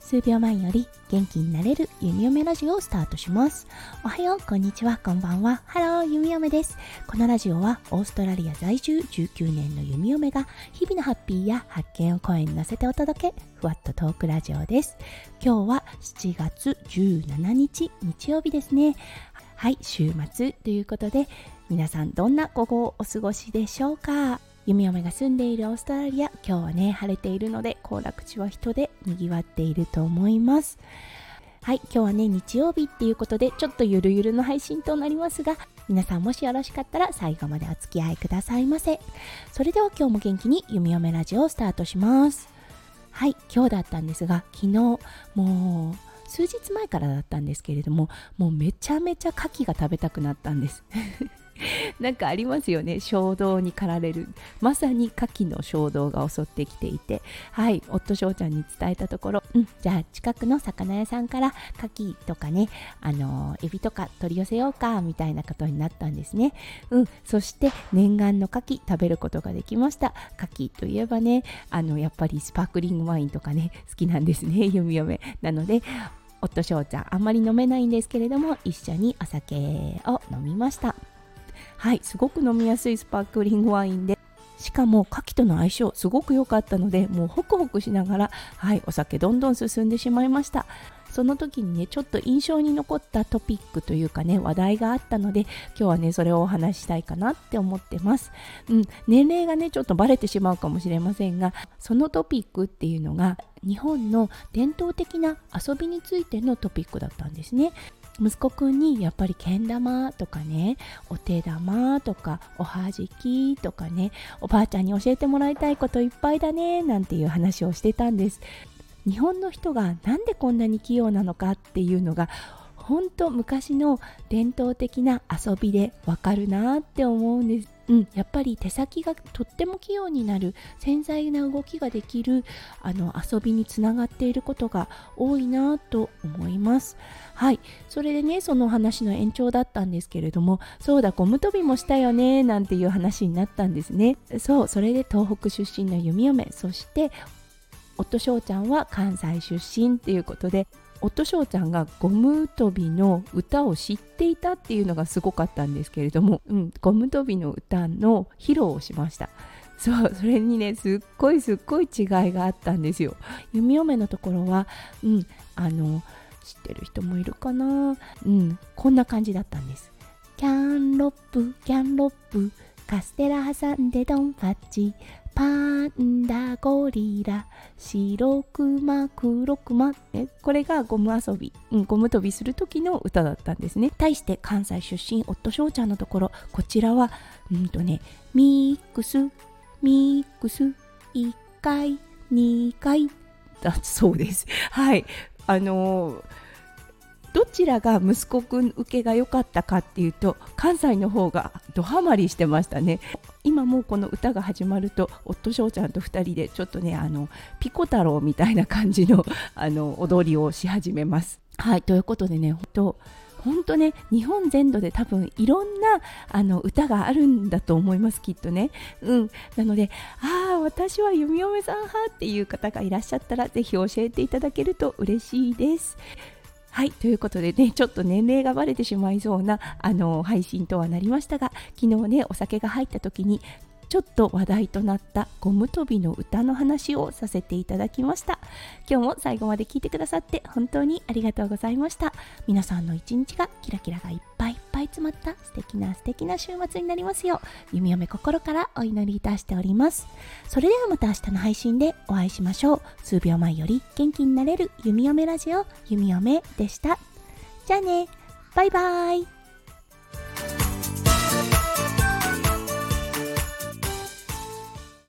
数秒前より元気になれる弓嫁ラジオをスタートします。おはよう、こんにちは、こんばんは。 Hello、弓嫁です。このラジオはオーストラリア在住19年の弓嫁が日々のハッピーや発見を声に乗せてお届け、ふわっとトークラジオです。今日は7月17日日曜日ですね。はい、週末ということで、皆さんどんな午後をお過ごしでしょうか？弓嫁が住んでいるオーストラリア今日はね晴れているので行楽地は人でにぎわっていると思います。はい今日はね日曜日っていうことでちょっとゆるゆるの配信となりますが皆さんもしよろしかったら最後までお付き合いくださいませ。それでは今日も元気に弓嫁ラジオをスタートします。はい今日だったんですが昨日もう数日前からだったんですけれどももうめちゃめちゃ牡蠣が食べたくなったんです。なんかありますよね。衝動に駆られる。まさに牡蠣の衝動が襲ってきていて。はい。夫翔ちゃんに伝えたところ、うん、じゃあ近くの魚屋さんから牡蠣とかねあのエビとか取り寄せようかみたいなことになったんですね。うん。そして念願の牡蠣食べることができました。牡蠣といえばねあのやっぱりスパークリングワインとかね好きなんですね。弓嫁なので夫翔ちゃんあんまり飲めないんですけれども一緒にお酒を飲みました。はいすごく飲みやすいスパークリングワインで。しかも牡蠣との相性すごく良かったのでもうホクホクしながらはいお酒どんどん進んでしまいました。その時にねちょっと印象に残ったトピックというかね話題があったので今日はねそれをお話ししたいかなって思ってます。うん年齢がねちょっとバレてしまうかもしれませんがそのトピックっていうのが日本の伝統的な遊びについてのトピックだったんですね。息子くんにやっぱりけん玉とかねお手玉とかおはじきとかねおばあちゃんに教えてもらいたいこといっぱいだねなんていう話をしてたんです。日本の人がなんでこんなに器用なのかっていうのが本当昔の伝統的な遊びでわかるなって思うんですうん、やっぱり手先がとっても器用になる繊細な動きができるあの遊びにつながっていることが多いなと思います。はい、それでねその話の延長だったんですけれどもそうだゴム跳びもしたよねなんていう話になったんですね。そうそれで東北出身の弓嫁そして夫翔ちゃんは関西出身っていうことで夫翔ちゃんがゴム跳びの歌を知っていたっていうのがすごかったんですけれども、うん、ゴム跳びの歌の披露をしました。そうそれにねすっごいすっごい違いがあったんですよ。弓嫁のところはうんあの知ってる人もいるかな？うんこんな感じだったんです。キャンロップキャンロップカステラ挟んでドンパッチ。パンダゴリラ白熊黒熊。えこれがゴム遊び、うん、ゴム跳びする時の歌だったんですね。対して関西出身夫翔ちゃんのところ。こちらはうんとねミックスミックス。1回2回。だそうです。はい。あのーちらが息子くん受けが良かったかっていうと関西の方がドハマりしてましたね。今もうこの歌が始まると夫翔ちゃんと2人でちょっとねあのピコ太郎みたいな感じの あの踊りをし始めます。はいということでね本当本当ね日本全土で多分いろんなあの歌があるんだと思いますきっとね。うん。なのでああ私は弓嫁さん派っていう方がいらっしゃったらぜひ教えていただけると嬉しいです。はい、ということでね、ちょっと年齢がバレてしまいそうなあの配信とはなりましたが、昨日ね、お酒が入った時にちょっと話題となったゴム跳びの歌の話をさせていただきました。今日も最後まで聞いてくださって本当にありがとうございました。皆さんの一日がキラキラがいっぱい。ぱい詰まった素敵な素敵な週末になりますよう弓嫁心からお祈りいたしております。それではまた明日の配信でお会いしましょう。数秒前より元気になれる弓嫁ラジオ弓嫁でした。じゃあね。バイバーイ。